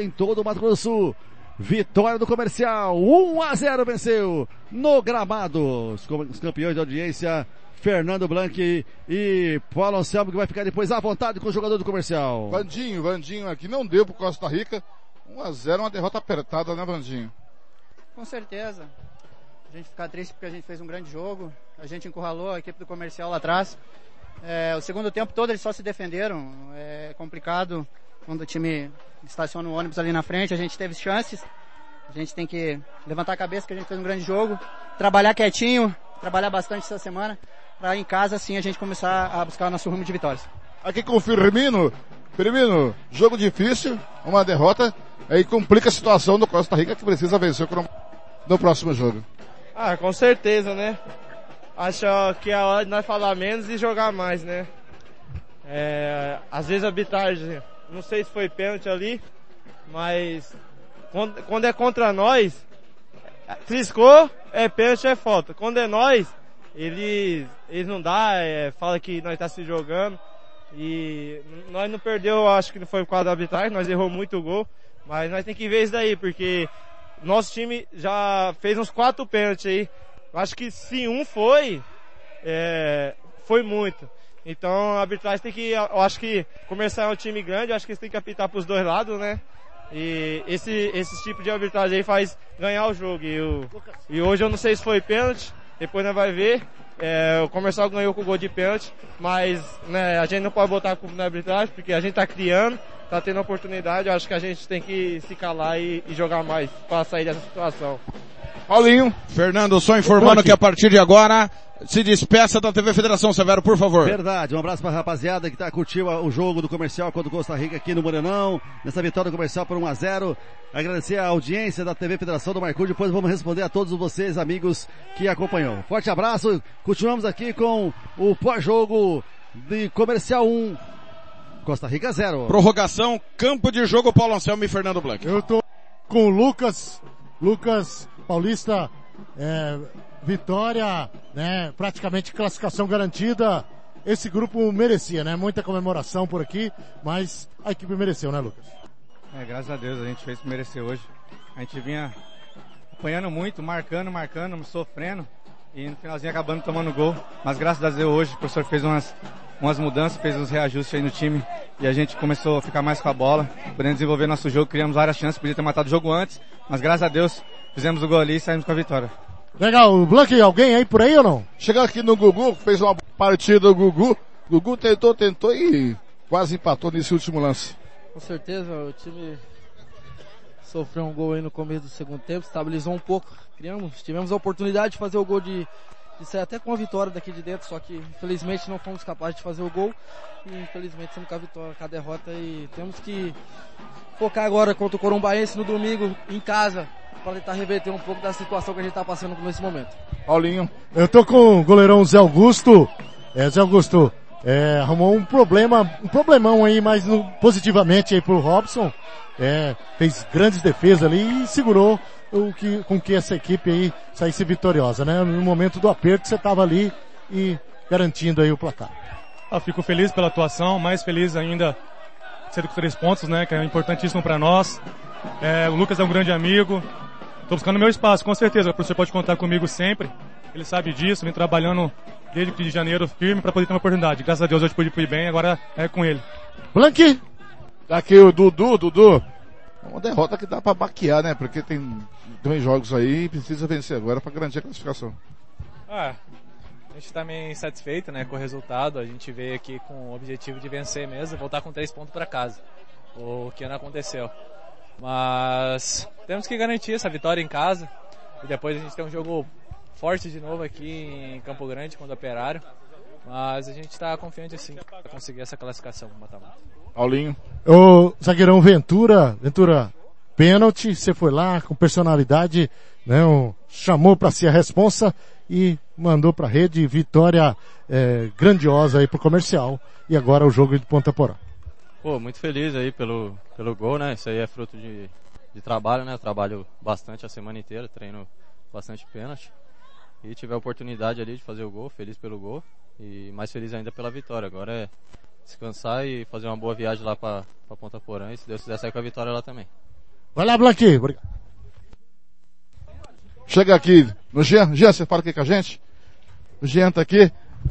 em todo o Mato Grosso do Sul. Vitória do comercial, 1 a 0 venceu no gramado. Os campeões de audiência, Fernando Blanc e Paulo Anselmo, que vai ficar depois à vontade com o jogador do comercial. Vandinho, Vandinho aqui não deu pro Costa Rica. 1 a 0 uma derrota apertada, né, Vandinho? Com certeza. A gente fica triste porque a gente fez um grande jogo. A gente encurralou a equipe do comercial lá atrás. É, o segundo tempo todo eles só se defenderam. É complicado quando o time estaciona o ônibus ali na frente, a gente teve chances. A gente tem que levantar a cabeça que a gente fez um grande jogo, trabalhar quietinho, trabalhar bastante essa semana, para em casa sim a gente começar a buscar o nosso rumo de vitórias. Aqui com o Firmino. Firmino, jogo difícil, uma derrota, aí complica a situação do Costa Rica que precisa vencer no próximo jogo. Ah, com certeza, né? Acho que é a hora de nós falar menos e jogar mais, né? É, às vezes a arbitragem não sei se foi pênalti ali, mas quando, quando é contra nós, triscou, é pênalti, é falta. Quando é nós, eles, eles não dá, é, fala que nós tá se jogando. E nós não perdeu, acho que não foi por causa da arbitragem, nós errou muito o gol. Mas nós tem que ver isso daí, porque nosso time já fez uns quatro pênaltis aí. Acho que se um foi, é, foi muito. Então a arbitragem tem que, eu acho que começar é um time grande, eu acho que eles têm que apitar para os dois lados, né? E esse, esse tipo de arbitragem aí faz ganhar o jogo. E, o, e hoje eu não sei se foi pênalti, depois nós vai ver. É, o comercial ganhou com o gol de pênalti, mas né, a gente não pode botar a culpa na arbitragem, porque a gente está criando, está tendo oportunidade, eu acho que a gente tem que se calar e, e jogar mais para sair dessa situação. Paulinho. Fernando, só informando que a partir de agora se despeça da TV Federação Severo, por favor. Verdade, um abraço para a rapaziada que tá curtindo o jogo do comercial contra o Costa Rica aqui no Morenão, nessa vitória do comercial por 1 a 0 Agradecer a audiência da TV Federação do Marcou, depois vamos responder a todos vocês, amigos, que acompanham. Forte abraço, continuamos aqui com o pós-jogo de comercial 1, Costa Rica 0. Prorrogação, campo de jogo, Paulo Anselmo e Fernando Blanc. Eu tô com o Lucas, Lucas Paulista, é, vitória, né? Praticamente classificação garantida. Esse grupo merecia, né? Muita comemoração por aqui, mas a equipe mereceu, né, Lucas? É, graças a Deus a gente fez merecer hoje. A gente vinha apanhando muito, marcando, marcando, sofrendo e no finalzinho acabando tomando gol. Mas graças a Deus hoje o professor fez umas, umas mudanças, fez uns reajustes aí no time e a gente começou a ficar mais com a bola, podendo desenvolver nosso jogo, criamos várias chances, podia ter matado o jogo antes, mas graças a Deus fizemos o gol ali e saímos com a vitória. Legal, Blank, alguém aí por aí ou não? Chegando aqui no Gugu, fez uma partida do Gugu. Gugu tentou, tentou e quase empatou nesse último lance. Com certeza, o time sofreu um gol aí no começo do segundo tempo, estabilizou um pouco. Criamos, tivemos a oportunidade de fazer o gol de, de sair até com a vitória daqui de dentro, só que infelizmente não fomos capazes de fazer o gol. E infelizmente estamos com a vitória, com a derrota e temos que focar agora contra o Corumbaense no domingo em casa para tentar reverter um pouco da situação que a gente está passando nesse momento. Paulinho. Eu tô com o goleirão Zé Augusto. É, Zé Augusto, é, arrumou um problema, um problemão aí, mas no, positivamente aí pro Robson. É, fez grandes defesas ali e segurou o que, com que essa equipe aí saísse vitoriosa, né? No momento do aperto você estava ali e garantindo aí o placar. Eu fico feliz pela atuação, mais feliz ainda sendo com três pontos, né? Que é importantíssimo para nós. É, o Lucas é um grande amigo, Estou buscando meu espaço, com certeza. O professor pode contar comigo sempre. Ele sabe disso, vem trabalhando desde de janeiro firme para poder ter uma oportunidade. Graças a Deus hoje pude ir bem, agora é com ele. Blanqui! Aqui o Dudu, Dudu. Uma derrota que dá para baquear, né? Porque tem dois jogos aí e precisa vencer agora para garantir a classificação. Ah, a gente está meio insatisfeito né, com o resultado. A gente veio aqui com o objetivo de vencer mesmo, voltar com três pontos para casa. O que não aconteceu. Mas temos que garantir essa vitória em casa. E depois a gente tem um jogo forte de novo aqui em Campo Grande contra o Operário. Mas a gente está confiante assim para conseguir essa classificação no mata-mata. Paulinho. O zagueirão Ventura, Ventura, pênalti, você foi lá com personalidade, né, um, chamou para si a responsa e mandou para a rede vitória é, grandiosa aí pro comercial. E agora o jogo de Ponta Porã. Pô, muito feliz aí pelo, pelo gol, né? Isso aí é fruto de, de trabalho, né? Eu trabalho bastante a semana inteira, treino bastante pênalti. E tive a oportunidade ali de fazer o gol, feliz pelo gol. E mais feliz ainda pela vitória. Agora é descansar e fazer uma boa viagem lá pra Ponta Porã e se Deus quiser sair com a vitória lá também. Vai lá, Blanqui. Chega aqui no Jean. Jean, você fala aqui com a gente? O Jean tá aqui,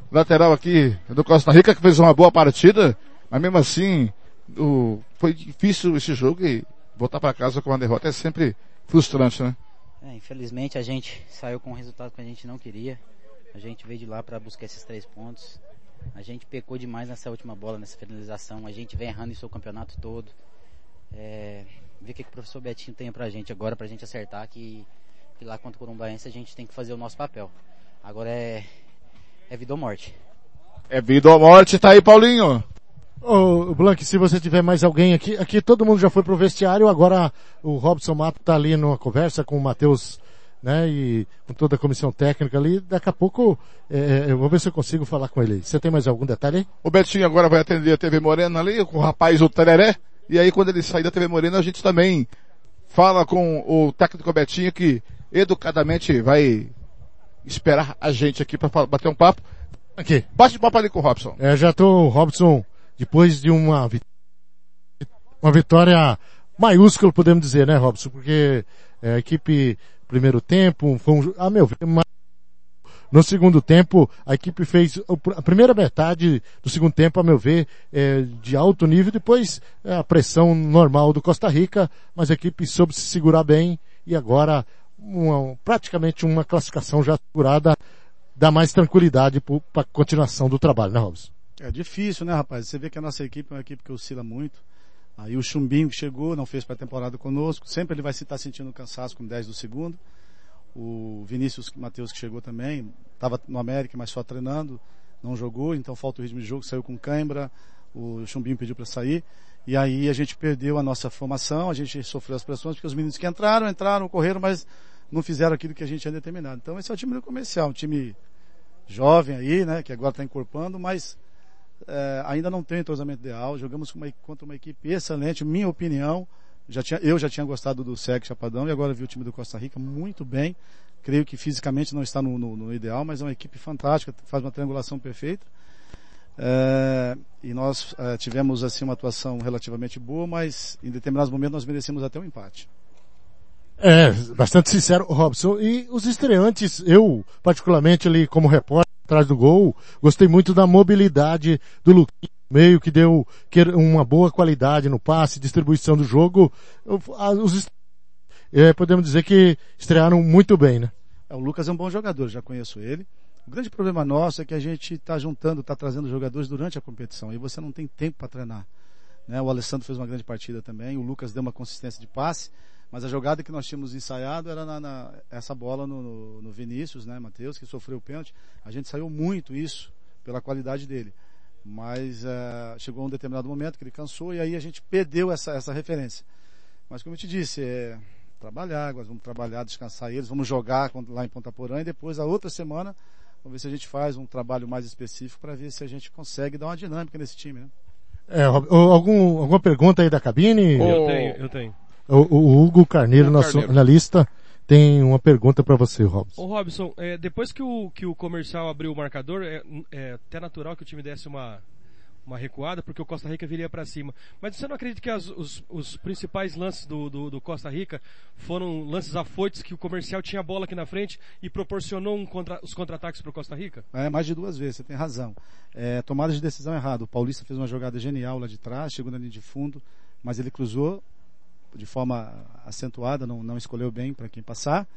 lateral aqui do Costa Rica, que fez uma boa partida, mas mesmo assim, o, foi difícil esse jogo e voltar para casa com uma derrota é sempre frustrante, né? É, infelizmente a gente saiu com um resultado que a gente não queria. A gente veio de lá para buscar esses três pontos. A gente pecou demais nessa última bola, nessa finalização. A gente vem errando isso o campeonato todo. É, ver o que, que o professor Betinho tem pra gente agora, pra gente acertar que, que lá contra o Corumbaense a gente tem que fazer o nosso papel. Agora é, é vida ou morte. É vida ou morte, tá aí, Paulinho. Ô, Blank, se você tiver mais alguém aqui, aqui todo mundo já foi pro vestiário, agora o Robson Mato tá ali numa conversa com o Matheus, né, e com toda a comissão técnica ali, daqui a pouco, é, eu vou ver se eu consigo falar com ele. Você tem mais algum detalhe aí? O Betinho agora vai atender a TV Morena ali, com o rapaz, o Tereré, e aí quando ele sair da TV Morena, a gente também fala com o técnico Betinho que educadamente vai esperar a gente aqui para bater um papo. Aqui. Bate papo ali com o Robson. É, já tô, Robson, depois de uma, uma vitória maiúscula, podemos dizer, né, Robson? Porque é, a equipe, primeiro tempo, foi um, a meu ver, no segundo tempo, a equipe fez a primeira metade do segundo tempo, a meu ver, é, de alto nível, depois é, a pressão normal do Costa Rica, mas a equipe soube se segurar bem e agora uma- praticamente uma classificação já segurada dá mais tranquilidade para a continuação do trabalho, né, Robson? É difícil, né, rapaz? Você vê que a nossa equipe é uma equipe que oscila muito. Aí o Chumbinho que chegou, não fez pré-temporada conosco. Sempre ele vai se estar sentindo cansaço com 10 do segundo. O Vinícius Matheus que chegou também, estava no América, mas só treinando, não jogou, então falta o ritmo de jogo, saiu com cãibra. O Chumbinho pediu para sair. E aí a gente perdeu a nossa formação, a gente sofreu as pressões, porque os meninos que entraram, entraram, correram, mas não fizeram aquilo que a gente tinha determinado. Então esse é o time do comercial, um time jovem aí, né, que agora está encorpando, mas é, ainda não tem entrosamento ideal. Jogamos uma- contra uma equipe excelente, minha opinião. Já tinha, eu já tinha gostado do SEC Chapadão e agora vi o time do Costa Rica muito bem. Creio que fisicamente não está no, no- no ideal, mas é uma equipe fantástica, faz uma triangulação perfeita. É, e nós é, tivemos assim uma atuação relativamente boa, mas em determinados momentos nós merecemos até um empate. É, bastante sincero, Robson. E os estreantes, eu, particularmente ali como repórter atrás do gol, gostei muito da mobilidade do Luquinho no meio, que deu uma boa qualidade no passe, distribuição do jogo. Os é, podemos dizer que estrearam muito bem, né? É, o Lucas é um bom jogador, já conheço ele. O grande problema nosso é que a gente está juntando, está trazendo jogadores durante a competição e você não tem tempo para treinar. Né? O Alessandro fez uma grande partida também, o Lucas deu uma consistência de passe, mas a jogada que nós tínhamos ensaiado era na, na- essa bola no, no- no Vinícius, né, Matheus, que sofreu o pênalti. A gente saiu muito isso pela qualidade dele. Mas eh, chegou um determinado momento que ele cansou e aí a gente perdeu essa, essa referência. Mas como eu te disse, é trabalhar, nós vamos trabalhar, descansar eles, vamos jogar lá em Ponta Porã e depois a outra semana vamos ver se a gente faz um trabalho mais específico para ver se a gente consegue dar uma dinâmica nesse time, né? É, algum, alguma pergunta aí da cabine? Eu tenho, eu tenho. O, o Hugo Carneiro, Hugo nosso Carneiro. analista, tem uma pergunta para você, Robson. Ô Robson, é, depois que o, que o comercial abriu o marcador, é, é até natural que o time desse uma, uma recuada, porque o Costa Rica viria para cima. Mas você não acredita que as- os, os principais lances do, do, do Costa Rica foram lances afoites que o comercial tinha a bola aqui na frente e proporcionou um contra, os contra-ataques para o Costa Rica? É, mais de duas vezes, você tem razão. É, tomada de decisão errada. O Paulista fez uma jogada genial lá de trás, chegou na linha de fundo, mas ele cruzou de forma acentuada, não, não escolheu bem para quem passar,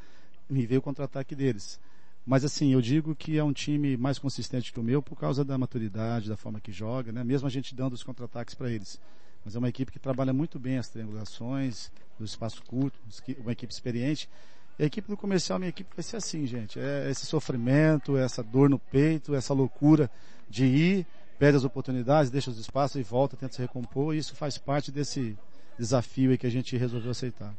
e veio o contra-ataque deles. Mas assim, eu digo que é um time mais consistente que o meu por causa da maturidade, da forma que joga, né? mesmo a gente dando os contra-ataques para eles. Mas é uma equipe que trabalha muito bem as triangulações, do espaço curto, uma equipe experiente. E a equipe do comercial, minha equipe vai ser assim, gente. É esse sofrimento, essa dor no peito, essa loucura de ir, perde as oportunidades, deixa os espaços e volta, tenta se recompor. E isso faz parte desse desafio aí que a gente resolveu aceitar.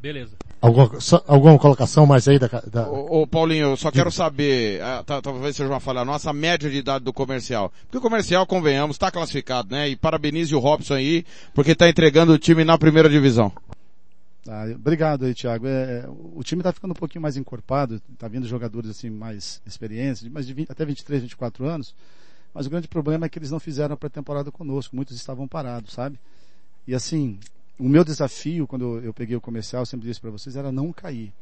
Beleza. Alguma, só- alguma colocação mais aí da, da... Ô, ô, Paulinho, eu só quero saber, ah, tá- talvez seja uma falha nossa, a média de idade do comercial. Porque o comercial, convenhamos, está classificado, né? E parabenize o Robson aí, porque está entregando o time na primeira divisão. Ah, obrigado aí, Thiago. É, é, o time está ficando um pouquinho mais encorpado, está vindo jogadores assim mais experientes, de mais de 20, até 23, 24 anos. Mas o grande problema é que eles não fizeram a pré-temporada conosco, muitos estavam parados, sabe? E assim, o meu desafio quando eu peguei o comercial, eu sempre disse para vocês, era não cair.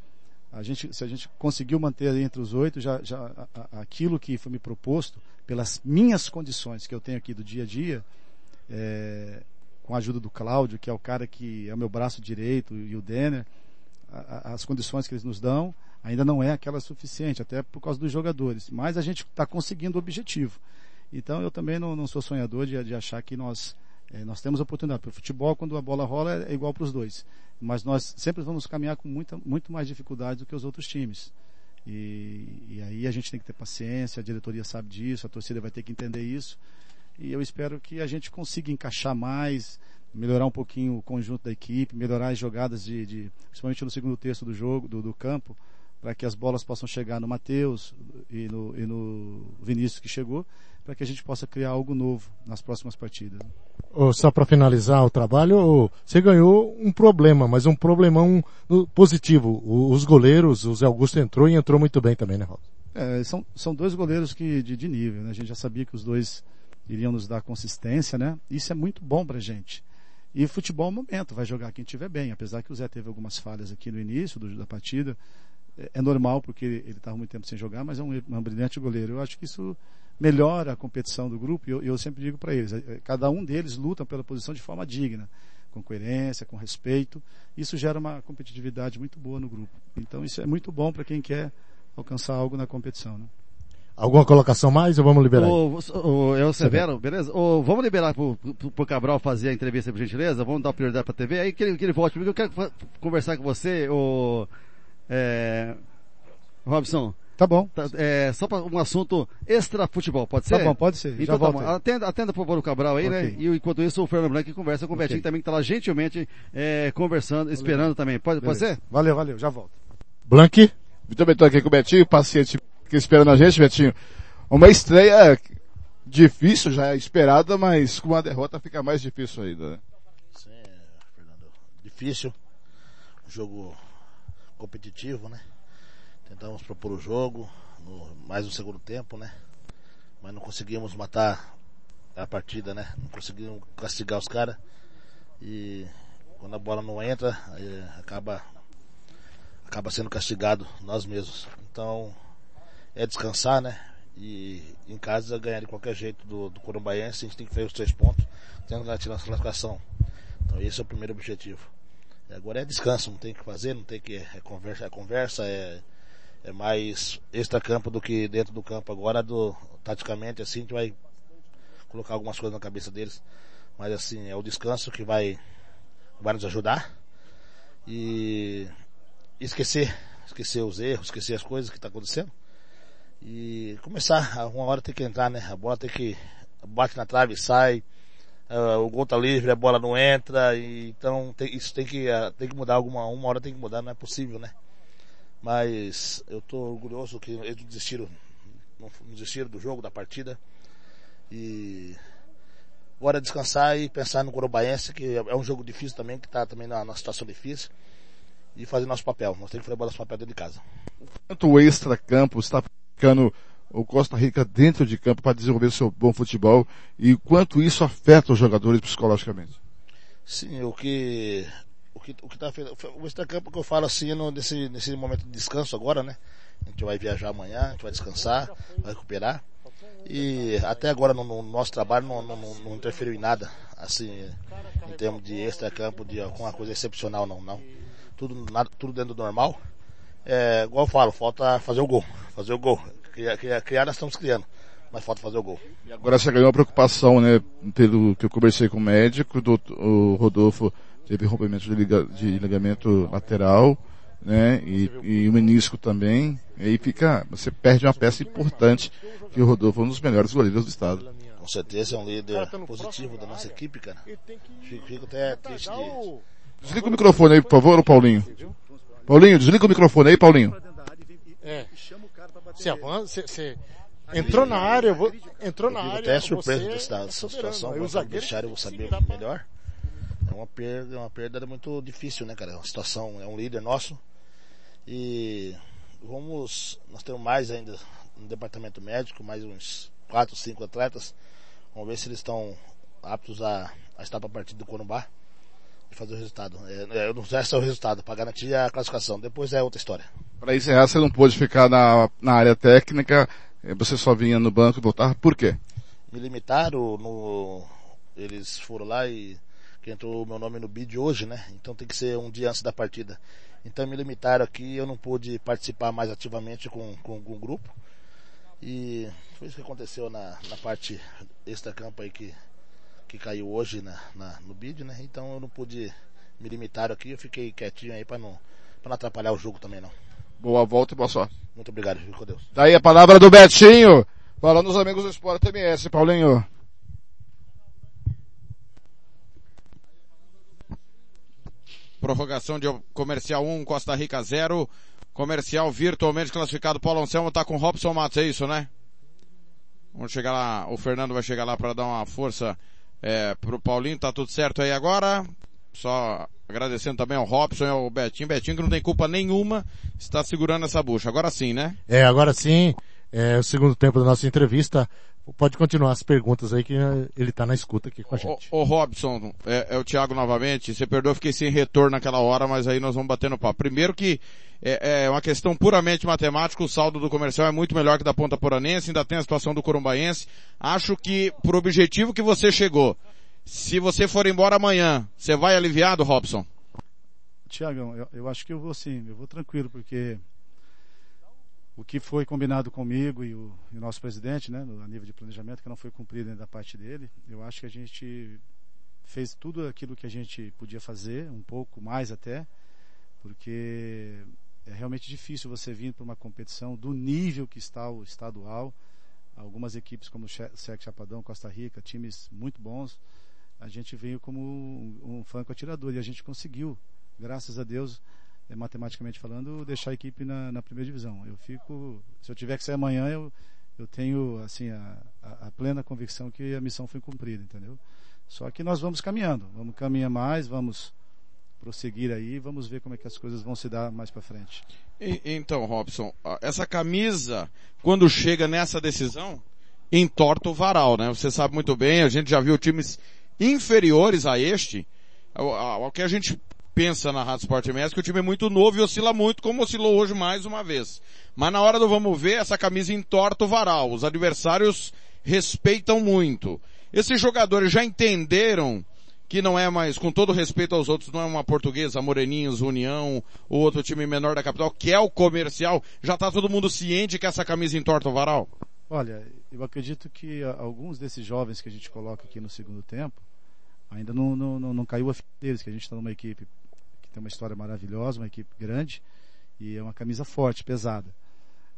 A gente, se a gente conseguiu manter entre os oito, já, já a, a, aquilo que foi me proposto pelas minhas condições que eu tenho aqui do dia a dia, é, com a ajuda do Cláudio, que é o cara que é o meu braço direito, e o Denner, a, as condições que eles nos dão ainda não é aquela suficiente, até por causa dos jogadores. Mas a gente está conseguindo o objetivo. Então eu também não, não sou sonhador de, de achar que nós é, nós temos oportunidade. Para o futebol, quando a bola rola, é igual para os dois. Mas nós sempre vamos caminhar com muita, muito mais dificuldade do que os outros times. E, e aí a gente tem que ter paciência, a diretoria sabe disso, a torcida vai ter que entender isso. E eu espero que a gente consiga encaixar mais, melhorar um pouquinho o conjunto da equipe, melhorar as jogadas de, de principalmente no segundo terço do jogo, do, do campo, para que as bolas possam chegar no Matheus e no, e no Vinícius que chegou, para que a gente possa criar algo novo nas próximas partidas. Oh, só para finalizar o trabalho, oh, você ganhou um problema, mas um problemão positivo. Os goleiros, o Zé Augusto entrou e entrou muito bem também, né, Raul? É, são, são dois goleiros que, de, de nível, né? A gente já sabia que os dois iriam nos dar consistência, né? Isso é muito bom pra gente. E futebol é um momento, vai jogar quem estiver bem, apesar que o Zé teve algumas falhas aqui no início do, da partida. É, é normal porque ele estava muito tempo sem jogar, mas é um, um brilhante goleiro. Eu acho que isso melhora a competição do grupo e eu, eu sempre digo para eles, é, cada um deles luta pela posição de forma digna, com coerência, com respeito. Isso gera uma competitividade muito boa no grupo. Então isso é muito bom para quem quer alcançar algo na competição. Né? Alguma colocação mais ou vamos liberar? O, o, o, eu Severo, beleza? O, vamos liberar pro, pro, pro Cabral fazer a entrevista, por gentileza? Vamos dar prioridade pra TV? Aí que ele, que ele volte, porque eu quero conversar com você, o, é, Robson. Tá bom. Tá, é, só para um assunto extra futebol, pode ser? Tá bom, pode ser. Então Já tá bom. Atenda, atenda por favor o Cabral aí, né? okay. né? E enquanto isso o Fernando Blanco conversa com o Betinho também, que tá lá gentilmente é, conversando, Valeu. esperando também. Pode, pode ser? Valeu, valeu, já volto. Blanque? Vitor Beto aqui com o Betinho, paciente que esperando a gente, Betinho. Uma estreia difícil, já é esperada, mas com uma derrota fica mais difícil ainda, né? Sim, Fernando. Difícil. Um jogo competitivo, né? Tentamos propor o jogo, no, mais no segundo tempo, né? Mas não conseguimos matar a partida, né? Não conseguimos castigar os caras. E quando a bola não entra, acaba acaba sendo castigado nós mesmos. Então é descansar, né? E em casa ganhar de qualquer jeito do, do Corumbaense, a gente tem que fazer os três pontos, tendo garantir nossa classificação. Então esse é o primeiro objetivo. Agora é descanso, não tem que fazer, não tem que. É conversa, é, conversa, é, é mais extra-campo do que dentro do campo. Agora, do, taticamente, assim, a gente vai colocar algumas coisas na cabeça deles. Mas assim, é o descanso que vai, vai nos ajudar. E esquecer, esquecer os erros, esquecer as coisas que estão tá acontecendo e começar, uma hora tem que entrar, né? A bola tem que, bate na trave, sai, uh, o gol tá livre, a bola não entra, e, então tem, isso tem que, uh, tem que mudar alguma, uma hora tem que mudar, não é possível, né? Mas eu tô orgulhoso que eles desistiram, não, não desistiram do jogo, da partida, e agora descansar e pensar no Corobaense, que é um jogo difícil também, que tá também numa situação difícil, e fazer nosso papel, nós temos que fazer nosso papel dentro de casa. Quanto o extra-campo está ficando o Costa Rica dentro de campo para desenvolver seu bom futebol e quanto isso afeta os jogadores psicologicamente? Sim, o que o que o que tá o extracampo que eu falo assim no, nesse nesse momento de descanso agora, né? A gente vai viajar amanhã, a gente vai descansar, vai recuperar e até agora no, no nosso trabalho não, não, não, interferiu em nada, assim, em termos de extra-campo, de alguma coisa excepcional, não, não. Tudo, nada, tudo dentro do normal. É, igual eu falo, falta fazer o gol. Fazer o gol. Criar, criar, criar nós estamos criando. Mas falta fazer o gol. E agora você ganhou a preocupação, né? Pelo que eu conversei com o médico, do, o Rodolfo teve rompimento de, liga, de ligamento lateral, né? E, e o menisco também. E aí fica, você perde uma peça importante, que o Rodolfo é um dos melhores goleiros do estado. Com certeza é um líder positivo da nossa equipe, cara. Fico, fico até triste de... Desliga o microfone aí, por favor, Paulinho. Paulinho, desliga o microfone aí, Paulinho. É. Se avança, você entrou na área, vou, entrou na área. até surpreso dessa, situação. Vou deixar eu vou saber melhor. É uma perda, é uma perda muito difícil, né, cara? É uma situação, é um líder nosso. E vamos, nós temos mais ainda no departamento médico, mais uns quatro, cinco atletas. Vamos ver se eles estão aptos a, a estar para a partida do Corumbá e fazer o resultado. É, é, não resta o resultado, para garantir a classificação. Depois é outra história. Para encerrar, você não pôde ficar na, na área técnica, eh, você só vinha no banco e voltava. Por quê? Me limitaram, no, eles foram lá e que entrou o meu nome no bid hoje, né? Então tem que ser um dia antes da partida. Então me limitaram aqui, eu não pude participar mais ativamente com, com, com o grupo. E foi isso que aconteceu na, na parte extra-campo aí que, que caiu hoje na, na, no bid, né? Então eu não pude me limitar aqui, eu fiquei quietinho aí para não, pra não atrapalhar o jogo também não. Boa volta e boa sorte. Muito obrigado, fico com Deus. Daí a palavra do Betinho, falando os amigos do Esporte MS, Paulinho. Prorrogação de comercial 1, Costa Rica 0. Comercial virtualmente classificado. Paulo Anselmo tá com Robson Matos, é isso, né? Vamos chegar lá, o Fernando vai chegar lá para dar uma força é, pro Paulinho, tá tudo certo aí agora. Só agradecendo também ao Robson e ao Betinho. Betinho que não tem culpa nenhuma, está segurando essa bucha. Agora sim, né? É, agora sim. É o segundo tempo da nossa entrevista. Pode continuar as perguntas aí que ele está na escuta aqui com a gente. Ô, ô Robson, é, é, o Thiago novamente. Você perdoa, fiquei sem retorno naquela hora, mas aí nós vamos bater no papo. Primeiro que é, é, uma questão puramente matemática, o saldo do comercial é muito melhor que da Ponta Poranense, ainda tem a situação do Corumbaense. Acho que, por objetivo que você chegou, se você for embora amanhã, você vai aliviado, Robson? Tiagão, eu, eu acho que eu vou sim, eu vou tranquilo, porque o que foi combinado comigo e o, e o nosso presidente, né, no, a nível de planejamento, que não foi cumprido ainda da parte dele, eu acho que a gente fez tudo aquilo que a gente podia fazer, um pouco mais até, porque é realmente difícil você vir para uma competição do nível que está o estadual. Algumas equipes como o SEC Chapadão, Costa Rica, times muito bons. A gente veio como um, um franco atirador e a gente conseguiu, graças a Deus, matematicamente falando, deixar a equipe na, na, primeira divisão. Eu fico, se eu tiver que sair amanhã, eu, eu tenho assim a, a, a, plena convicção que a missão foi cumprida, entendeu? Só que nós vamos caminhando, vamos caminhar mais, vamos prosseguir aí, vamos ver como é que as coisas vão se dar mais para frente. E, então, Robson, essa camisa, quando chega nessa decisão, entorta o varal, né? Você sabe muito bem, a gente já viu times inferiores a este, ao, ao que a gente pensa na Rádio Sport MS que o time é muito novo e oscila muito, como oscilou hoje mais uma vez. Mas na hora do vamos ver, essa camisa entorta o varal. Os adversários respeitam muito. Esses jogadores já entenderam que não é mais, com todo respeito aos outros, não é uma portuguesa, Moreninhos, União, ou outro time menor da capital, que é o comercial. Já está todo mundo ciente que essa camisa entorta o varal? Olha, eu acredito que alguns desses jovens que a gente coloca aqui no segundo tempo, ainda não, não, não, não caiu a fim deles, que a gente está numa equipe tem uma história maravilhosa, uma equipe grande e é uma camisa forte, pesada.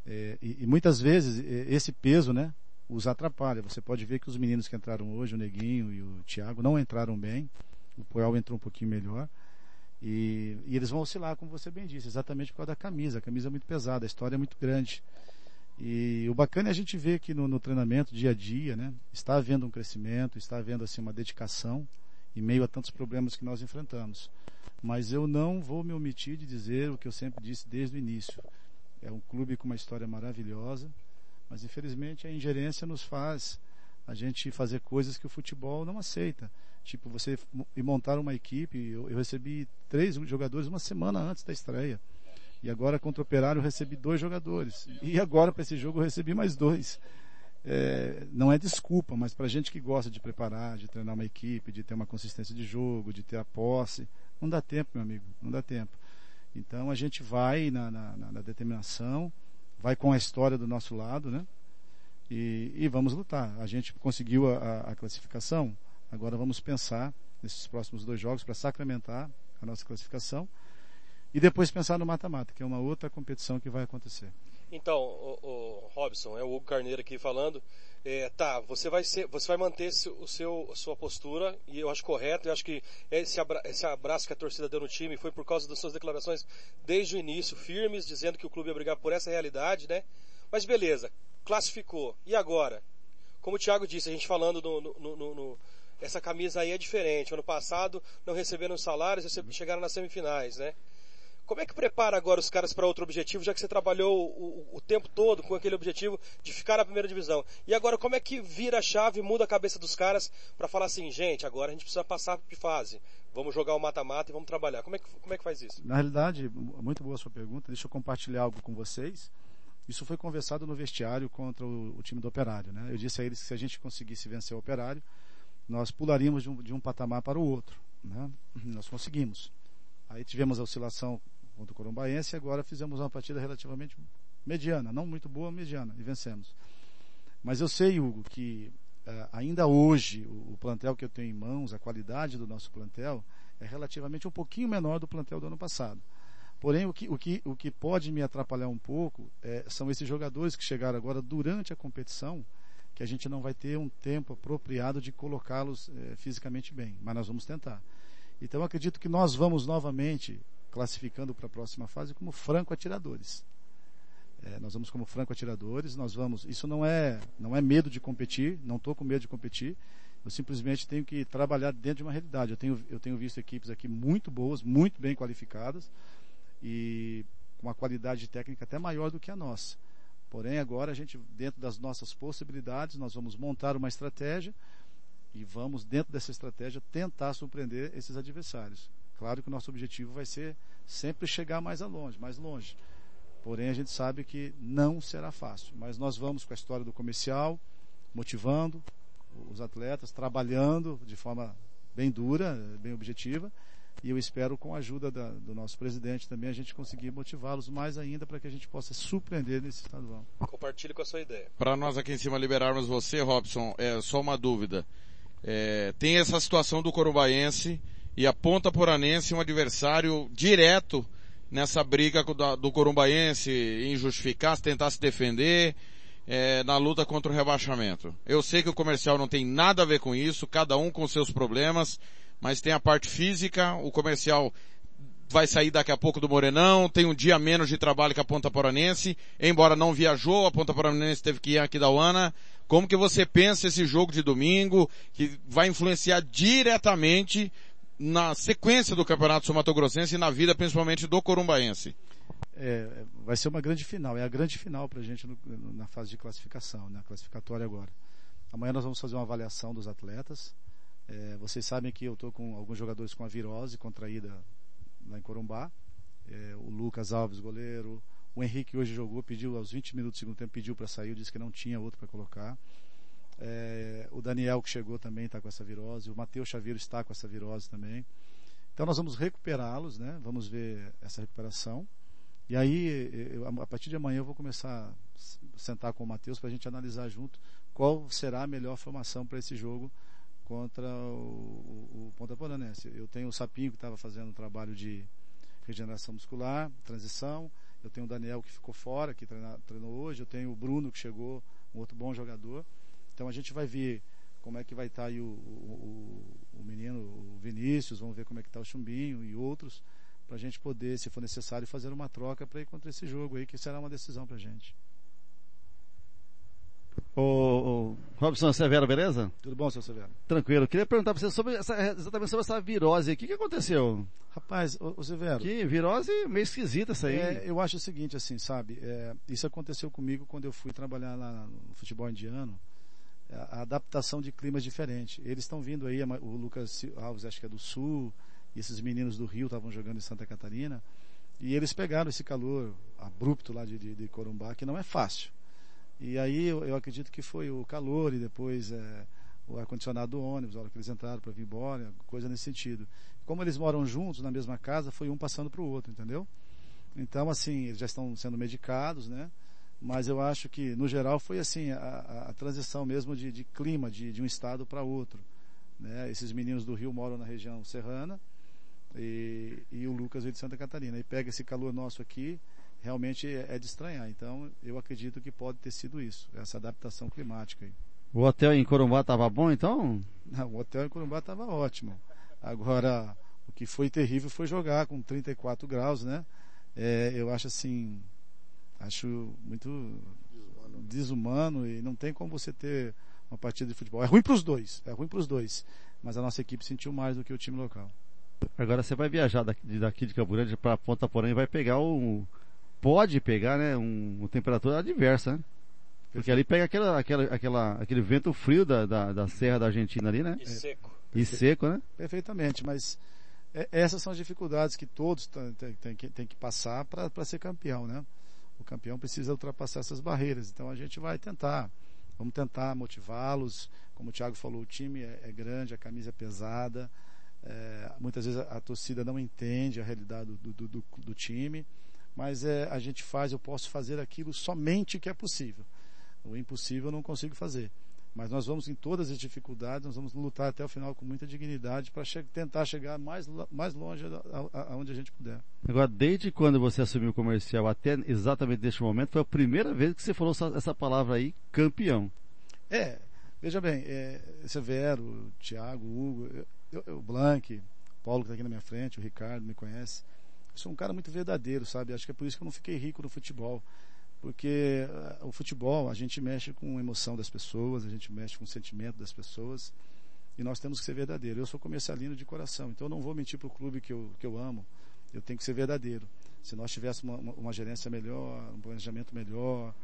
É, e, e, muitas vezes esse peso, né, os atrapalha. Você pode ver que os meninos que entraram hoje, o Neguinho e o Thiago, não entraram bem. O Poel entrou um pouquinho melhor. E, e, eles vão oscilar, como você bem disse, exatamente por causa da camisa. A camisa é muito pesada, a história é muito grande. E o bacana é a gente ver que no, no treinamento, dia a dia, né, está havendo um crescimento, está havendo assim uma dedicação em meio a tantos problemas que nós enfrentamos. Mas eu não vou me omitir de dizer o que eu sempre disse desde o início. É um clube com uma história maravilhosa, mas infelizmente a ingerência nos faz a gente fazer coisas que o futebol não aceita. Tipo, você e montar uma equipe, eu, eu recebi três jogadores uma semana antes da estreia. E agora contra o Operário eu recebi dois jogadores. E agora para esse jogo eu recebi mais dois. É, não é desculpa, mas para gente que gosta de preparar, de treinar uma equipe, de ter uma consistência de jogo, de ter a posse, não dá tempo, meu amigo, não dá tempo. Então a gente vai na, na, na determinação, vai com a história do nosso lado, né? E, e vamos lutar. A gente conseguiu a, a, classificação, agora vamos pensar nesses próximos dois jogos para sacramentar a nossa classificação e depois pensar no mata-mata, que é uma outra competição que vai acontecer. Então, o, o Robson, é o Hugo Carneiro aqui falando. É, tá, você vai ser, você vai manter o seu, a sua postura e eu acho correto. Eu acho que esse, abra, esse abraço que a torcida deu no time foi por causa das suas declarações desde o início, firmes, dizendo que o clube ia brigar por essa realidade, né? Mas beleza, classificou. E agora? Como o Thiago disse, a gente falando no, no, no, no essa camisa aí é diferente. Ano passado não receberam salários, chegaram nas semifinais, né? Como é que prepara agora os caras para outro objetivo, já que você trabalhou o, o, tempo todo com aquele objetivo de ficar na primeira divisão? E agora como é que vira a chave, muda a cabeça dos caras para falar assim, gente, agora a gente precisa passar de fase. Vamos jogar o mata-mata e vamos trabalhar. Como é, que, como é que faz isso? Na realidade, muito boa a sua pergunta. Deixa eu compartilhar algo com vocês. Isso foi conversado no vestiário contra o, o time do Operário. Né? Eu disse a eles que se a gente conseguisse vencer o Operário, nós pularíamos de um, de um patamar para o outro. Né? Nós conseguimos. Aí tivemos a oscilação contra o Corumbaense agora fizemos uma partida relativamente mediana, não muito boa, mediana, e vencemos. Mas eu sei, Hugo, que uh, ainda hoje o, o, plantel que eu tenho em mãos, a qualidade do nosso plantel, é relativamente um pouquinho menor do plantel do ano passado. Porém, o que, o que, o que pode me atrapalhar um pouco é, são esses jogadores que chegaram agora durante a competição, que a gente não vai ter um tempo apropriado de colocá-los é, fisicamente bem, mas nós vamos tentar. Então, acredito que nós vamos novamente classificando para a próxima fase como franco atiradores. É, nós vamos como franco atiradores, nós vamos. Isso não é não é medo de competir, não estou com medo de competir. Eu simplesmente tenho que trabalhar dentro de uma realidade. Eu tenho eu tenho visto equipes aqui muito boas, muito bem qualificadas e com uma qualidade técnica até maior do que a nossa. Porém, agora a gente, dentro das nossas possibilidades, nós vamos montar uma estratégia e vamos, dentro dessa estratégia, tentar surpreender esses adversários. Claro que o nosso objetivo vai ser sempre chegar mais longe, mais longe. Porém, a gente sabe que não será fácil. Mas nós vamos com a história do comercial, motivando os atletas, trabalhando de forma bem dura, bem objetiva. E eu espero, com a ajuda da, do nosso presidente também, a gente conseguir motivá-los mais ainda para que a gente possa surpreender nesse estadual. Compartilhe com a sua ideia. Para nós aqui em cima liberarmos você, Robson, é só uma dúvida. É, tem essa situação do Corumbaense e a Ponta Poranense um adversário direto nessa briga do Corumbaense em justificar, tentar se defender é, na luta contra o rebaixamento. Eu sei que o comercial não tem nada a ver com isso, cada um com seus problemas, mas tem a parte física, o comercial vai sair daqui a pouco do Morenão, tem um dia menos de trabalho que a Ponta Poranense, embora não viajou, a Ponta Poranense teve que ir aqui da UANA. Como que você pensa esse jogo de domingo, que vai influenciar diretamente na sequência do Campeonato Sul-Mato-Grossense e na vida principalmente do Corumbaense? É, vai ser uma grande final, é a grande final para a gente no, na fase de classificação, na classificatória agora. Amanhã nós vamos fazer uma avaliação dos atletas. É, vocês sabem que eu estou com alguns jogadores com a virose contraída lá em Corumbá. É, o Lucas Alves, goleiro. O Henrique hoje jogou, pediu aos 20 minutos do segundo tempo, pediu para sair, disse que não tinha outro para colocar. É, o Daniel que chegou também está com essa virose. O Matheus Xavier está com essa virose também. Então nós vamos recuperá-los, né? Vamos ver essa recuperação. E aí, eu, a partir de amanhã eu vou começar a sentar com o Matheus para a gente analisar junto qual será a melhor formação para esse jogo contra o, o, o Ponta Poranense. Eu tenho o Sapinho que estava fazendo um trabalho de regeneração muscular, transição. Eu tenho o Daniel que ficou fora, que treinou, treinou hoje. Eu tenho o Bruno que chegou, um outro bom jogador. Então a gente vai ver como é que vai estar tá aí o, o, o, menino, o Vinícius, vamos ver como é que está o Chumbinho e outros, para a gente poder, se for necessário, fazer uma troca para ir contra esse jogo aí, que será uma decisão para a gente. Ô, ô, Robson Severo, beleza? Tudo bom, seu Severo? Tranquilo. Queria perguntar para você sobre essa, exatamente sobre essa virose. O que, que aconteceu? Rapaz, ô, ô Severo. Que virose meio esquisita essa aí. É, eu acho o seguinte, assim, sabe? É, isso aconteceu comigo quando eu fui trabalhar lá no futebol indiano a adaptação de climas diferentes. Eles estão vindo aí, o Lucas Alves acho que é do Sul, e esses meninos do Rio estavam jogando em Santa Catarina, e eles pegaram esse calor abrupto lá de, de, de Corumbá, que não é fácil. E aí eu, eu, acredito que foi o calor e depois é, o ar-condicionado do ônibus, a hora que eles entraram para vir embora, coisa nesse sentido. Como eles moram juntos na mesma casa, foi um passando para o outro, entendeu? Então, assim, eles já estão sendo medicados, né? Mas eu acho que, no geral, foi assim, a, a transição mesmo de, de clima, de, de, um estado para outro. Né? Esses meninos do Rio moram na região serrana e, e o Lucas veio de Santa Catarina. E pega esse calor nosso aqui, realmente é, é de estranhar. Então, eu acredito que pode ter sido isso, essa adaptação climática. Aí. O hotel em Corumbá estava bom, então? Não, o hotel em Corumbá estava ótimo. Agora, o que foi terrível foi jogar com 34 graus, né? É, eu acho assim, Acho muito desumano. desumano e não tem como você ter uma partida de futebol. É ruim para os dois, é ruim para os dois. Mas a nossa equipe sentiu mais do que o time local. Agora você vai viajar daqui, daqui de Campo Grande para Ponta Porã e vai pegar o. Pode pegar, né? Um, uma temperatura adversa, né? Porque ali pega aquela, aquela, aquela, aquele vento frio da, da, da Serra da Argentina ali, né? E seco. E seco, né? Perfeitamente, mas é, essas são as dificuldades que todos têm, têm, que, têm que passar para ser campeão, né? O campeão precisa ultrapassar essas barreiras. Então a gente vai tentar. Vamos tentar motivá-los. Como o Thiago falou, o time é, é grande, a camisa é pesada. É, muitas vezes a, a, torcida não entende a realidade do, do, do, do time. Mas é, a gente faz, eu posso fazer aquilo somente que é possível. O impossível eu não consigo fazer. Mas nós vamos em todas as dificuldades, nós vamos lutar até o final com muita dignidade para che tentar chegar mais, mais longe aonde a gente puder. Agora, desde quando você assumiu o comercial até exatamente neste momento, foi a primeira vez que você falou essa palavra aí, campeão. É, veja bem, é, Severo, Thiago, Hugo, eu, eu, o Blank, Paulo que está aqui na minha frente, o Ricardo me conhece. Eu sou um cara muito verdadeiro, sabe? Acho que é por isso que eu não fiquei rico no futebol porque uh, o futebol a gente mexe com a emoção das pessoas, a gente mexe com o sentimento das pessoas e nós temos que ser verdadeiro. Eu sou comercialino de coração, então eu não vou mentir para o clube que eu, que eu amo, eu tenho que ser verdadeiro. Se nós tivéssemos uma, uma gerência melhor, um planejamento melhor,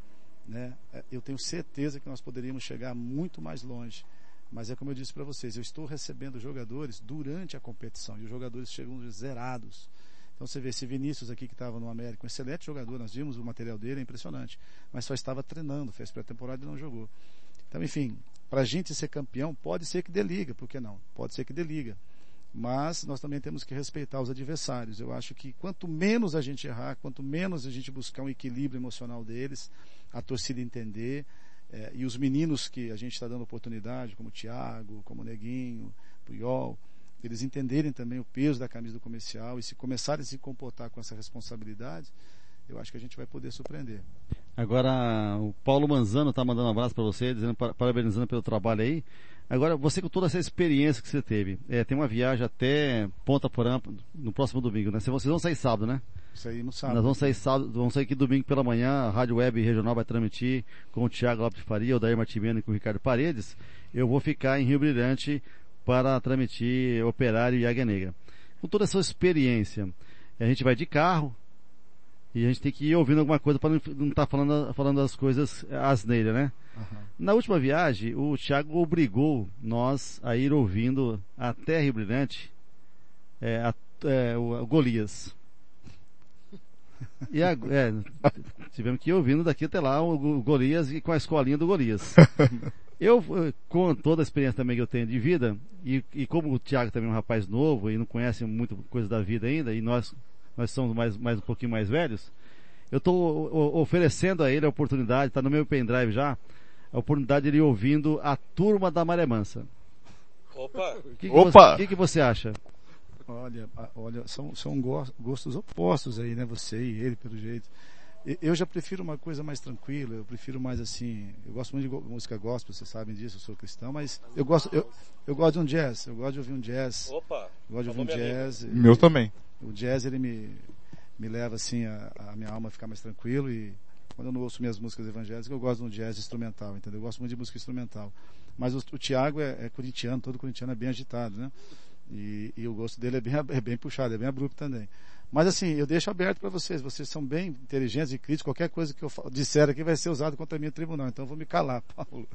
né, é, eu tenho certeza que nós poderíamos chegar muito mais longe. Mas é como eu disse para vocês, eu estou recebendo jogadores durante a competição e os jogadores chegam zerados então você vê esse Vinícius aqui que estava no América, um excelente jogador, nós vimos o material dele, é impressionante. Mas só estava treinando, fez pré-temporada e não jogou. Então, enfim, para a gente ser campeão, pode ser que dê liga, por que não? Pode ser que dê liga. Mas nós também temos que respeitar os adversários. Eu acho que quanto menos a gente errar, quanto menos a gente buscar um equilíbrio emocional deles, a torcida entender, é, e os meninos que a gente está dando oportunidade, como o Thiago, como o Neguinho, Puyol, eles entenderem também o peso da camisa do comercial e se começarem a se comportar com essa responsabilidade, eu acho que a gente vai poder surpreender. Agora, o Paulo Manzano está mandando um abraço para você, dizendo, parabenizando pelo trabalho aí. Agora, você com toda essa experiência que você teve, é, tem uma viagem até Ponta Porã no próximo domingo, né? Vocês vão sair sábado, né? Saímos sábado. Nós vamos sair sábado, vamos sair aqui domingo pela manhã, a Rádio Web Regional vai transmitir com o Thiago Lopes Faria, o Dair Martimiano e com o Ricardo Paredes. Eu vou ficar em Rio Brilhante para transmitir Operário e Águia Negra. Com toda essa experiência, a gente vai de carro e a gente tem que ir ouvindo alguma coisa para não estar tá falando, falando as coisas asneira, né? Uhum. Na última viagem, o Thiago obrigou nós a ir ouvindo até Rio Brilhante é, a, é, o, o Golias. E a, é, tivemos que ir ouvindo daqui até lá o Golias e com a escolinha do Golias. Eu, eh, com toda a experiência também que eu tenho de vida, e, e como o Tiago também é um rapaz novo e não conhece muito coisa da vida ainda, e nós, nós somos mais, mais um pouquinho mais velhos, eu estou oferecendo a ele a oportunidade, está no meu pendrive já, a oportunidade de ele ir ouvindo a turma da Maré Mansa. Opa! O que, que, Opa. Você, que, que você acha? Olha, olha, são, são gostos opostos aí, né? Você e ele, pelo jeito. Eu já prefiro uma coisa mais tranquila, eu prefiro mais assim. Eu gosto muito de música gospel, vocês sabem disso, eu sou cristão, mas eu gosto, eu, eu gosto de um jazz, eu gosto de ouvir um jazz. Opa! Eu gosto de ouvir um jazz. Meu também. O jazz ele me, me leva assim a, a, minha alma a ficar mais tranquilo e quando eu não ouço minhas músicas evangélicas, eu gosto de um jazz instrumental, entendeu? Eu gosto muito de música instrumental. Mas o, o Tiago é, é corintiano, todo corintiano é bem agitado, né? E, e o gosto dele é bem, é bem puxado, é bem abrupto também. Mas assim, eu deixo aberto para vocês. Vocês são bem inteligentes e críticos. Qualquer coisa que eu disser aqui vai ser usado contra mim no tribunal. Então eu vou me calar, Paulo.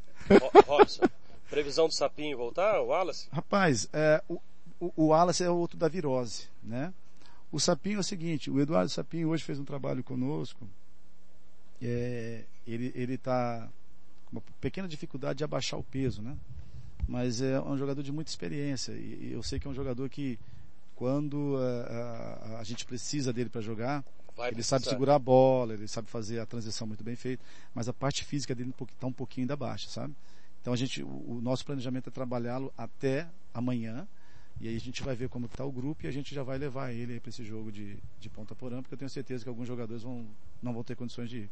Robson, previsão do Sapinho voltar, o Wallace? Rapaz, é, o, o, Wallace é outro da virose, né? O Sapinho é o seguinte, o Eduardo Sapinho hoje fez um trabalho conosco. É, ele está com uma pequena dificuldade de abaixar o peso, né? Mas é um jogador de muita experiência. E, e eu sei que é um jogador que quando a, eh, a, a gente precisa dele para jogar, Vai ele precisar. sabe segurar a bola, ele sabe fazer a transição muito bem feita, mas a parte física dele está um pouquinho ainda baixa, sabe? Então a gente, o, o nosso planejamento é trabalhá-lo até amanhã, e aí a gente vai ver como está o grupo e a gente já vai levar ele para esse jogo de, de ponta porã, porque eu tenho certeza que alguns jogadores vão, não vão ter condições de ir.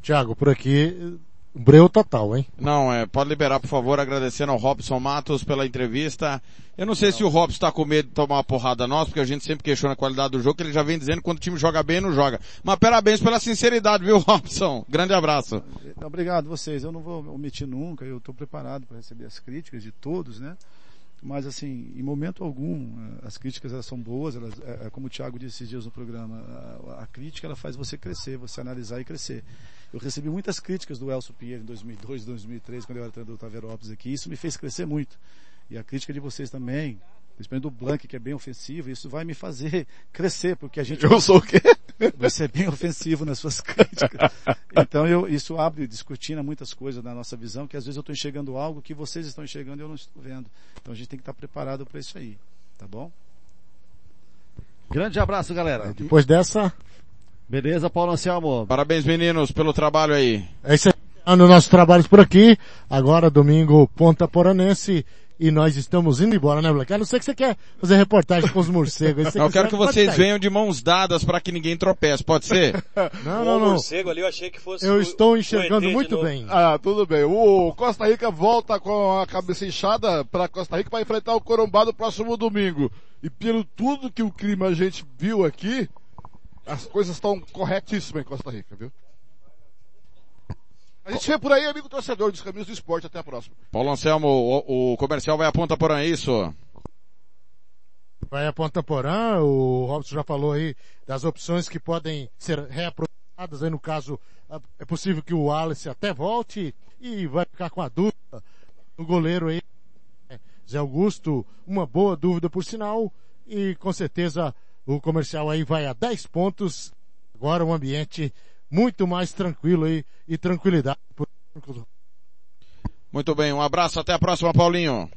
Tiago, por aqui breu total, hein? Não, é, pode liberar, por favor, agradecendo ao Robson Matos pela entrevista. Eu não sei se o Robson está com medo de tomar uma porrada nossa, porque a gente sempre questiona a qualidade do jogo, que ele já vem dizendo que quando o time joga bem, não joga. Mas parabéns pela sinceridade, viu, Robson? Grande abraço. Obrigado vocês. Eu não vou omitir nunca, eu estou preparado para receber as críticas de todos, né? Mas assim, em momento algum, eh, as críticas elas são boas, elas, é, é como o Thiago disse esses dias no programa, a, a, crítica ela faz você crescer, você analisar e crescer. Eu recebi muitas críticas do Elcio Pinheiro em 2002, 2003, quando eu era treinador do Taverópolis aqui, isso me fez crescer muito. E a crítica de vocês também, principalmente do Blank, que é bem ofensivo, isso vai me fazer crescer, porque a gente... Eu sou o quê? Você é bem ofensivo nas suas críticas. Então eu, isso abre, discutindo muitas coisas na nossa visão, que às vezes eu estou enxergando algo que vocês estão enxergando e eu não estou vendo. Então a gente tem que estar preparado para isso aí. Tá bom? Grande abraço, galera. Depois dessa... Beleza, Paulo Anselmo. Parabéns, meninos, pelo trabalho aí. É isso aí. No nosso trabalho por aqui. Agora, domingo, Ponta Poranense. E nós estamos indo embora, né, Black? A não ser que você quer fazer reportagem com os morcegos. eu quero que vocês venham de mãos dadas para que ninguém tropece, pode ser? não, não, não. morcego ali eu achei que fosse Eu o, estou enxergando muito bem. Ah, tudo bem. O Costa Rica volta com a cabeça inchada para Costa Rica para enfrentar o Corumbá no próximo domingo. E pelo tudo que o clima a gente viu aqui, as coisas estão corretíssimas em Costa Rica, viu? A gente vê por aí, amigo torcedor dos caminhos do esporte. Até a próxima. Paulo Anselmo, o, o comercial vai a ponta porã, é isso? Vai a ponta porã, o Robson já falou aí das opções que podem ser reaproveitadas, aí no caso, é possível que o Wallace até volte e vai ficar com a dúvida. O goleiro aí, Zé Augusto, uma boa dúvida por sinal, e com certeza o comercial aí vai a 10 pontos. Agora um ambiente muito mais tranquilo aí e tranquilidade. Muito bem, um abraço, até a próxima, Paulinho.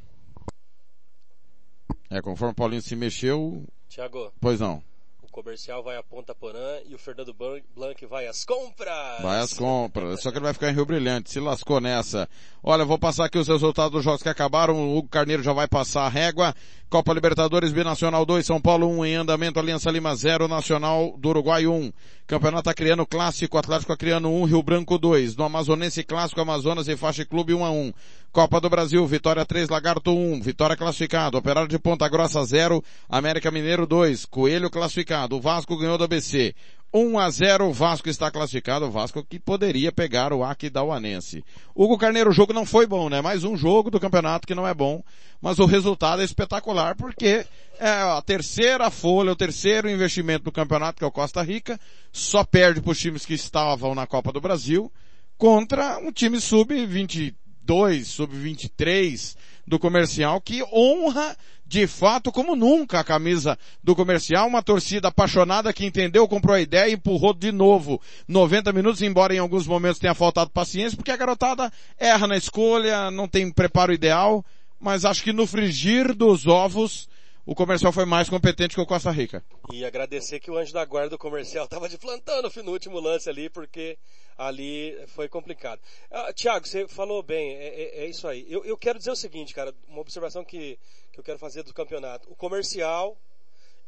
É, conforme o Paulinho se mexeu. Tiago. Pois não. Comercial vai a Ponta Porã e o Fernando Blanc vai às compras. Vai às compras. Só que ele vai ficar em Rio Brilhante. Se lascou nessa. Olha, vou passar aqui os resultados dos jogos que acabaram. O Hugo Carneiro já vai passar a régua. Copa Libertadores Binacional 2, São Paulo 1 em andamento, Aliança Lima 0, Nacional do Uruguai 1. Campeonato Acreano Clássico, Atlético Acreano 1, Rio Branco 2. No Amazonense Clássico, Amazonas e Faixa Clube 1 a 1. Copa do Brasil, Vitória 3, Lagarto 1, Vitória classificado, Operário de Ponta Grossa 0, América Mineiro 2, Coelho classificado, o Vasco ganhou do ABC. 1 a 0 o Vasco está classificado, o Vasco que poderia pegar o Aquidauanense. Hugo Carneiro, o jogo não foi bom, né? Mais um jogo do campeonato que não é bom, mas o resultado é espetacular porque é a terceira folha, o terceiro investimento do campeonato que é o Costa Rica, só perde para os times que estavam na Copa do Brasil contra um time sub-22, sub-23 do comercial que honra de fato, como nunca, a camisa do comercial, uma torcida apaixonada que entendeu, comprou a ideia e empurrou de novo. 90 minutos, embora em alguns momentos tenha faltado paciência, porque a garotada erra na escolha, não tem preparo ideal, mas acho que no frigir dos ovos, o comercial foi mais competente que o Costa Rica. E agradecer que o anjo da guarda do comercial estava de plantão no, último lance ali, porque ali foi complicado. Ah, Tiago, você falou bem, é, é, é isso aí. Eu, eu, quero dizer o seguinte, cara, uma observação que, que eu quero fazer do campeonato. O comercial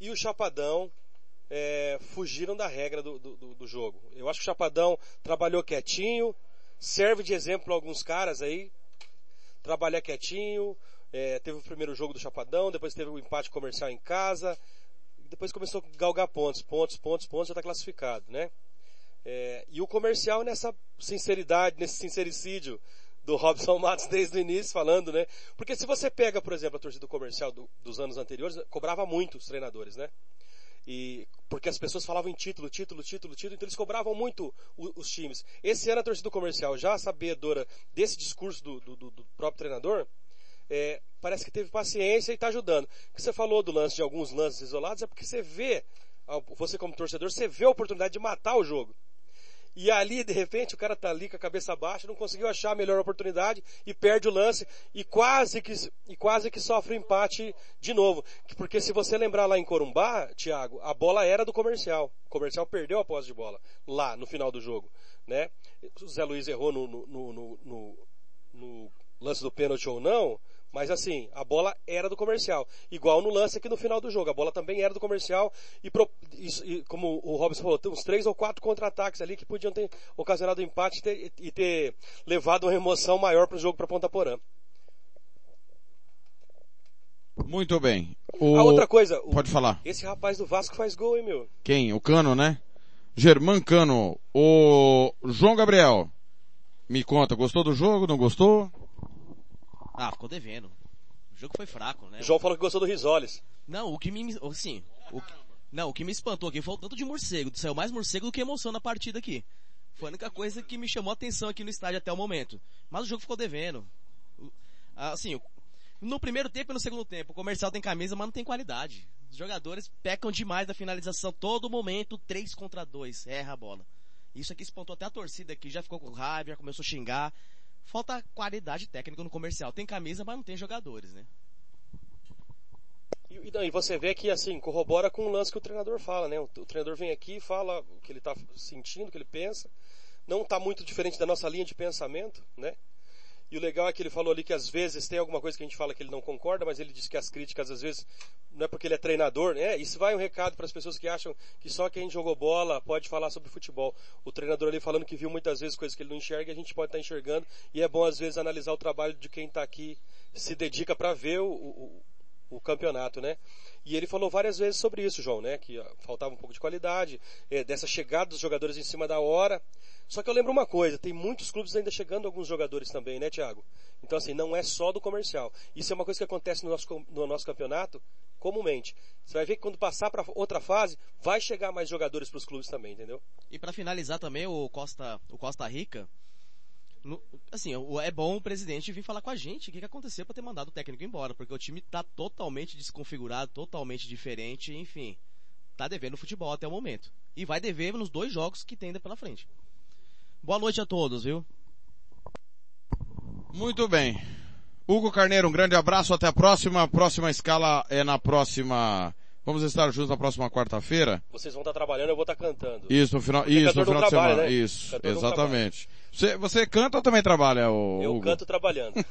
e o Chapadão é, fugiram da regra do, do, do, jogo. Eu acho que o Chapadão trabalhou quietinho, serve de exemplo para alguns caras aí, trabalhar quietinho, é, teve o primeiro jogo do Chapadão, depois teve o empate comercial em casa, depois começou a galgar pontos, pontos, pontos, pontos, já está classificado, né? É, e o comercial nessa sinceridade, nesse sincericídio do Robson Matos desde o início falando, né? Porque se você pega, por exemplo, a torcida comercial do, dos anos anteriores, cobrava muito os treinadores, né? E porque as pessoas falavam em título, título, título, título, então eles cobravam muito os, os times. Esse ano a torcida comercial, já sabedora desse discurso do, do, do próprio treinador, é, parece que teve paciência e está ajudando. O que você falou do lance de alguns lances isolados é porque você vê, você como torcedor, você vê a oportunidade de matar o jogo. E ali, de repente, o cara tá ali com a cabeça baixa, não conseguiu achar a melhor oportunidade e perde o lance e quase que, e quase que sofre o empate de novo. Porque se você lembrar lá em Corumbá, Thiago, a bola era do comercial. O comercial perdeu a posse de bola lá no final do jogo, né? O Zé Luiz errou no, no, no, no lance do pênalti ou não, Mas assim, a bola era do comercial. Igual no lance aqui no final do jogo. A bola também era do comercial. E, pro, e, e como o Robson falou, tem uns três ou quatro contra-ataques ali que podiam ter ocasionado empate e ter, e ter levado uma emoção maior para o jogo para Ponta Porã. Muito bem. O... A outra coisa. o- Pode falar. Esse rapaz do Vasco faz gol, hein, meu? Quem? O Cano, né? Germán Cano. O João Gabriel. Me conta, gostou do jogo? Não gostou? Ah, ficou devendo. O jogo foi fraco, né? O João falou que gostou do Risoles. Não, o que me, assim, o que- não, o que me espantou aqui foi o tanto de morcego. Saiu mais morcego do que emoção na partida aqui. Foi a única coisa que me chamou a atenção aqui no estádio até o momento. Mas o jogo ficou devendo. Assim, no primeiro tempo e no segundo tempo, o comercial tem camisa, mas não tem qualidade. Os jogadores pecam demais da finalização. Todo momento, 3 contra 2, erra a bola. Isso aqui espantou até a torcida aqui, já ficou com raiva, já começou a xingar. Falta qualidade técnica no comercial. Tem camisa, mas não tem jogadores, né? E, e, você vê que, assim, corrobora com o lance que o treinador fala, né? O, o treinador vem aqui, fala o que ele está sentindo, o que ele pensa. Não está muito diferente da nossa linha de pensamento, né? E o legal é que ele falou ali que às vezes tem alguma coisa que a gente fala que ele não concorda, mas ele diz que as críticas às vezes não é porque ele é treinador, né? Isso vai um recado para as pessoas que acham que só quem jogou bola pode falar sobre futebol. O treinador ali falando que viu muitas vezes coisas que ele não enxerga, e a gente pode estar enxergando e é bom às vezes analisar o trabalho de quem está aqui, se dedica para ver o, o, o campeonato, né? E ele falou várias vezes sobre isso, João, né? Que ó, faltava um pouco de qualidade, eh, dessa chegada dos jogadores em cima da hora. Só que eu lembro uma coisa, tem muitos clubes ainda chegando alguns jogadores também, né, Thiago? Então, assim, não é só do comercial. Isso é uma coisa que acontece no nosso, no nosso campeonato comumente. Você vai ver que quando passar para outra fase, vai chegar mais jogadores para os clubes também, entendeu? E pra finalizar também, o Costa, o Costa Rica, assim, é bom o presidente vir falar com a gente o que, que aconteceu pra ter mandado o técnico embora, porque o time tá totalmente desconfigurado, totalmente diferente, enfim, tá devendo futebol até o momento. E vai dever nos dois jogos que tem ainda pela frente. Boa noite a todos, viu? Muito bem. Hugo Carneiro, um grande abraço, até a próxima. A próxima escala é na próxima. Vamos estar juntos na próxima quarta-feira. Vocês vão estar trabalhando, eu vou estar cantando. Isso, no final, Porque isso, no final de trabalha, semana. né? Isso, Cantor exatamente. Você, você canta ou também trabalha, o Eu Hugo? canto trabalhando.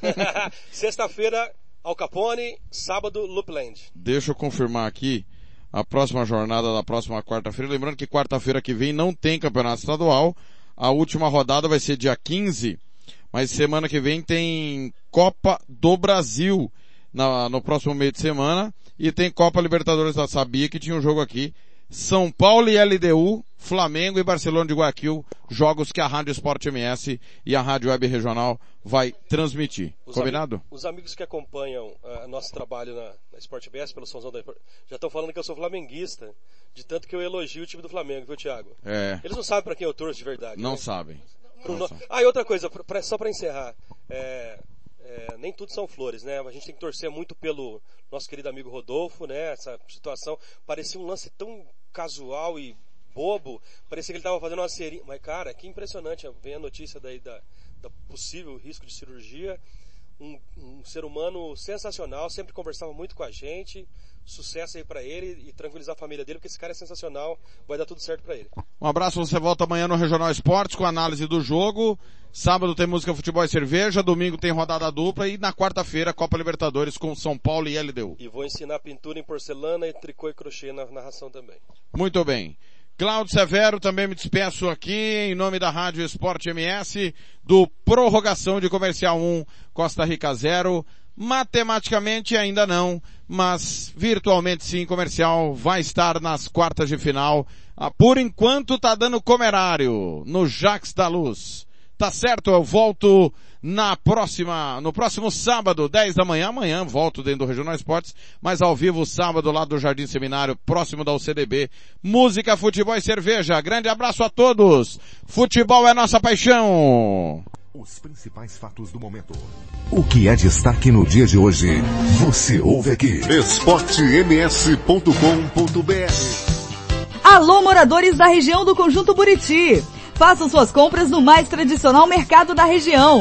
Sexta-feira, Al Capone, sábado, Loopland. Deixa eu confirmar aqui a próxima jornada da próxima quarta-feira. Lembrando que quarta-feira que vem não tem campeonato estadual. A última rodada vai ser dia 15, mas semana que vem tem Copa do Brasil na- no próximo meio de semana e tem Copa Libertadores da Sabia que tinha um jogo aqui. São Paulo e LDU, Flamengo e Barcelona de Guayaquil, jogos que a Rádio Esporte MS e a Rádio Web Regional vai transmitir. Os Combinado? ami- os amigos que acompanham ah, nosso trabalho na, na Sport BS, pelo Somzão da já estão falando que eu sou flamenguista, de tanto que eu elogio o time do Flamengo, viu, Thiago? É. Eles não sabem para quem eu torço de verdade. Não né? sabem. Pro no-. Ah, e outra coisa, pra- só para encerrar. É, é, nem tudo são flores, né? A gente tem que torcer muito pelo nosso querido amigo Rodolfo, né? Essa situação. Parecia um lance tão casual e bobo. Parecia que ele estava fazendo uma seringa. Mas, cara, que impressionante. Vem a notícia daí da, da possível risco de cirurgia. Um, um ser humano sensacional, sempre conversava muito com a gente. Sucesso aí pra ele e tranquilizar a família dele, porque esse cara é sensacional. Vai dar tudo certo pra ele. Um abraço, você volta amanhã no Regional Esportes com análise do jogo. Sábado tem música, futebol e cerveja. Domingo tem rodada dupla e na quarta-feira Copa Libertadores com São Paulo e LDU. E vou ensinar pintura em porcelana e tricô e crochê na narração também. Muito bem. Cláudio Severo, também me despeço aqui em nome da Rádio Esporte MS do Prorrogação de Comercial 1 Costa Rica 0. Matematicamente ainda não, mas virtualmente sim, comercial vai estar nas quartas de final. Ah, por enquanto tá dando comerário no Jax da Luz. Tá certo, eu volto na próxima, no próximo sábado, 10 da manhã. Amanhã volto dentro do Regional Esportes, mas ao vivo sábado lá do Jardim Seminário, próximo da UCDB. Música, futebol e cerveja. Grande abraço a todos. Futebol é nossa paixão. Os principais fatos do momento. O que é destaque no dia de hoje? Você ouve aqui. esportems.com.br Alô, moradores da região do Conjunto Buriti. Façam suas compras no mais tradicional mercado da região.